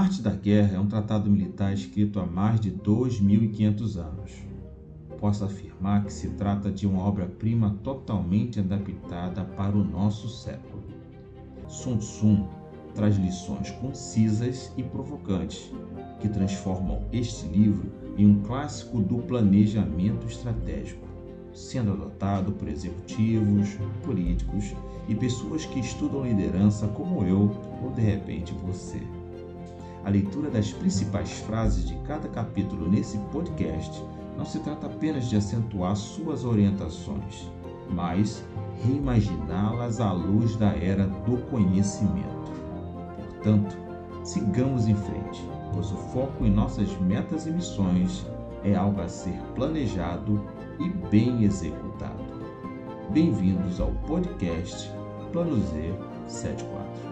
Arte da Guerra é um tratado militar escrito há mais de 2.500 anos. Posso afirmar que se trata de uma obra-prima totalmente adaptada para o nosso século. Sun Tzu traz lições concisas e provocantes que transformam este livro em um clássico do planejamento estratégico, sendo adotado por executivos, políticos e pessoas que estudam liderança como eu ou de repente você. A leitura das principais frases de cada capítulo nesse podcast não se trata apenas de acentuar suas orientações, mas reimaginá-las à luz da era do conhecimento. Portanto, sigamos em frente, pois o foco em nossas metas e missões é algo a ser planejado e bem executado. Bem-vindos ao podcast Plano Z 74.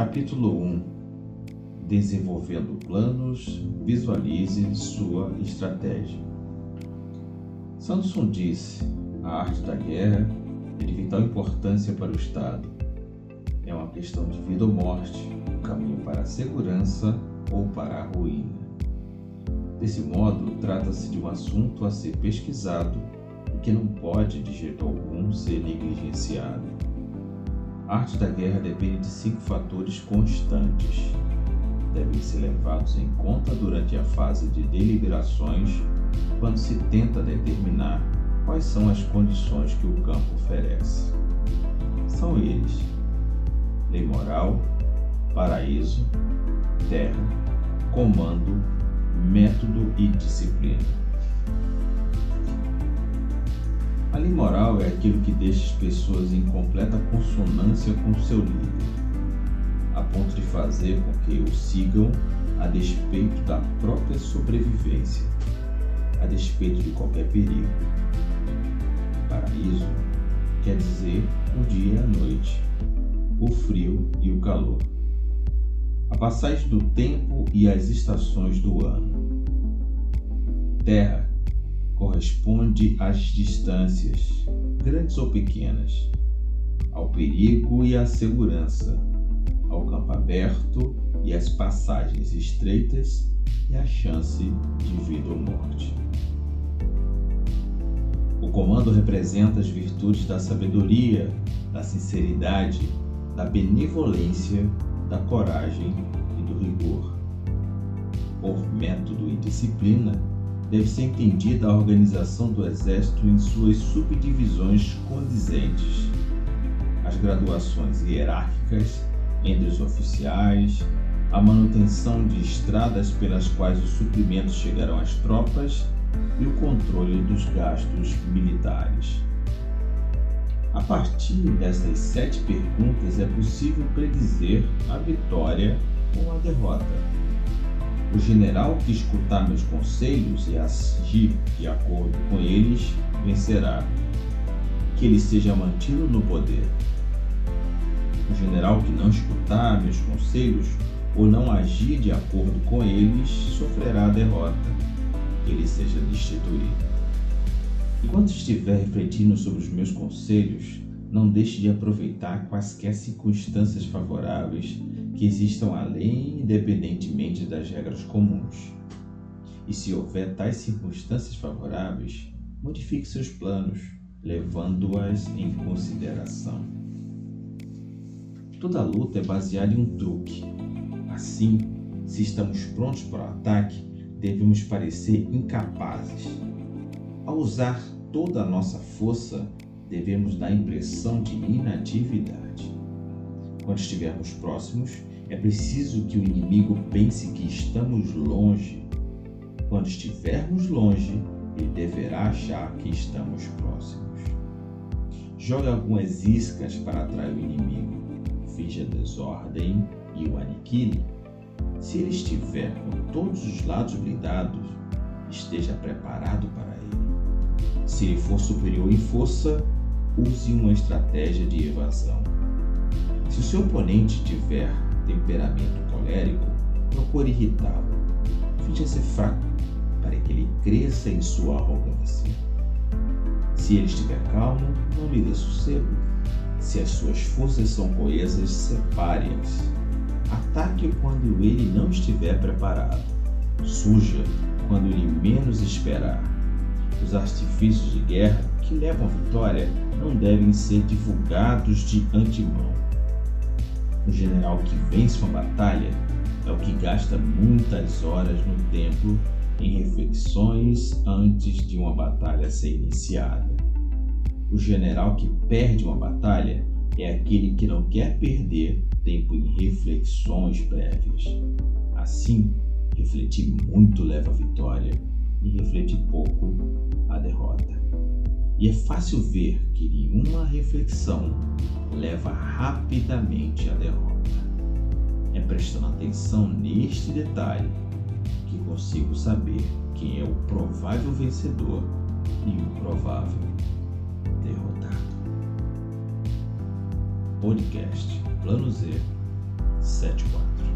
Capítulo 1 Desenvolvendo planos, visualize sua estratégia. Samson disse: a arte da guerra é de vital importância para o Estado. É uma questão de vida ou morte, um caminho para a segurança ou para a ruína. Desse modo, trata-se de um assunto a ser pesquisado e que não pode, de jeito algum, ser negligenciado. Arte da guerra depende de cinco fatores constantes. Devem ser levados em conta durante a fase de deliberações, quando se tenta determinar quais são as condições que o campo oferece. São eles: lei moral, paraíso, terra, comando, método e disciplina. Lei moral é aquilo que deixa as pessoas em completa consonância com seu líder, a ponto de fazer com que o sigam a despeito da própria sobrevivência, a despeito de qualquer perigo. Paraíso quer dizer o dia e a noite, o frio e o calor, a passagem do tempo e as estações do ano. Terra corresponde às distâncias, grandes ou pequenas, ao perigo e à segurança, ao campo aberto e às passagens estreitas e à chance de vida ou morte. O comando representa as virtudes da sabedoria, da sinceridade, da benevolência, da coragem e do rigor. Por método e disciplina, deve ser entendida a organização do Exército em suas subdivisões condizentes, as graduações hierárquicas entre os oficiais, a manutenção de estradas pelas quais os suprimentos chegarão às tropas e o controle dos gastos militares. A partir dessas sete perguntas é possível predizer a vitória ou a derrota. O general que escutar meus conselhos e agir de acordo com eles vencerá. Que ele seja mantido no poder. O general que não escutar meus conselhos ou não agir de acordo com eles sofrerá derrota. Que ele seja destituído. Enquanto estiver refletindo sobre os meus conselhos, não deixe de aproveitar quaisquer circunstâncias favoráveis que existam além, independentemente das regras comuns. E se houver tais circunstâncias favoráveis, modifique seus planos, levando-as em consideração. Toda luta é baseada em um truque. Assim, se estamos prontos para o ataque, devemos parecer incapazes. Ao usar toda a nossa força, devemos dar impressão de inatividade. Quando estivermos próximos, é preciso que o inimigo pense que estamos longe. Quando estivermos longe, ele deverá achar que estamos próximos. Jogue algumas iscas para atrair o inimigo. Finja desordem e o aniquile. Se ele estiver com todos os lados blindados, esteja preparado para ele. Se ele for superior em força, use uma estratégia de evasão. Se o seu oponente tiver temperamento colérico, procure irritá-lo. Finge ser fraco para que ele cresça em sua arrogância. Se ele estiver calmo, não lhe dê sossego. Se as suas forças são coesas, separe-as. Ataque quando ele não estiver preparado. Suja quando ele menos esperar. Os artifícios de guerra que levam à vitória não devem ser divulgados de antemão. O general que vence uma batalha é o que gasta muitas horas no templo em reflexões antes de uma batalha ser iniciada. O general que perde uma batalha é aquele que não quer perder tempo em reflexões prévias. Assim, refletir muito leva à vitória e refletir pouco à derrota. E é fácil ver que uma reflexão leva rapidamente à derrota. É prestando atenção neste detalhe que consigo saber quem é o provável vencedor e o provável derrotado. Podcast Plano Z 74